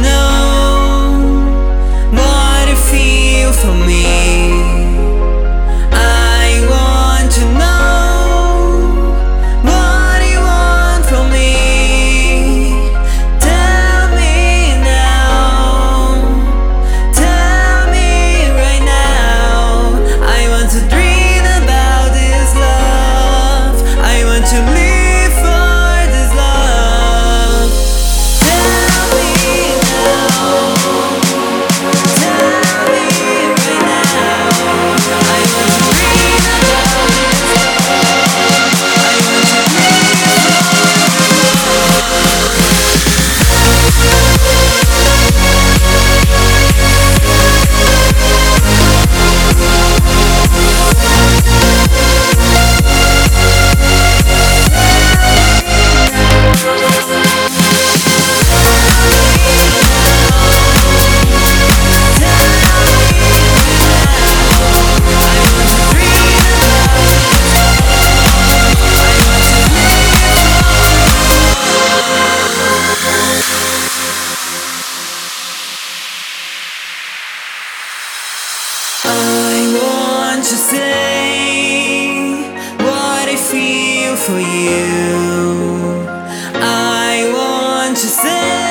know what you feel for me. Can't you say what I feel for you? I want to say.